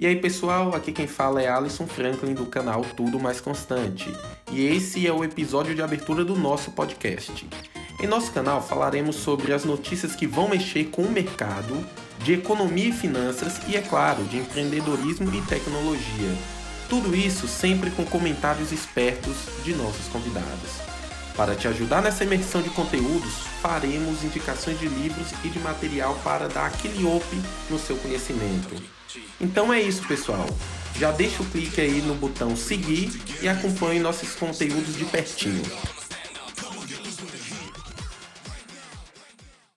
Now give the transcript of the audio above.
E aí pessoal, aqui quem fala é Alisson Franklin do canal Tudo Mais Constante. E esse é o episódio de abertura do nosso podcast. Em nosso canal falaremos sobre as notícias que vão mexer com o mercado, de economia e finanças e, é claro, de empreendedorismo e tecnologia. Tudo isso sempre com comentários espertos de nossos convidados. Para te ajudar nessa imersão de conteúdos, faremos indicações de livros e de material para dar aquele up no seu conhecimento. Então é isso, pessoal. Já deixa o clique aí no botão seguir e acompanhe nossos conteúdos de pertinho.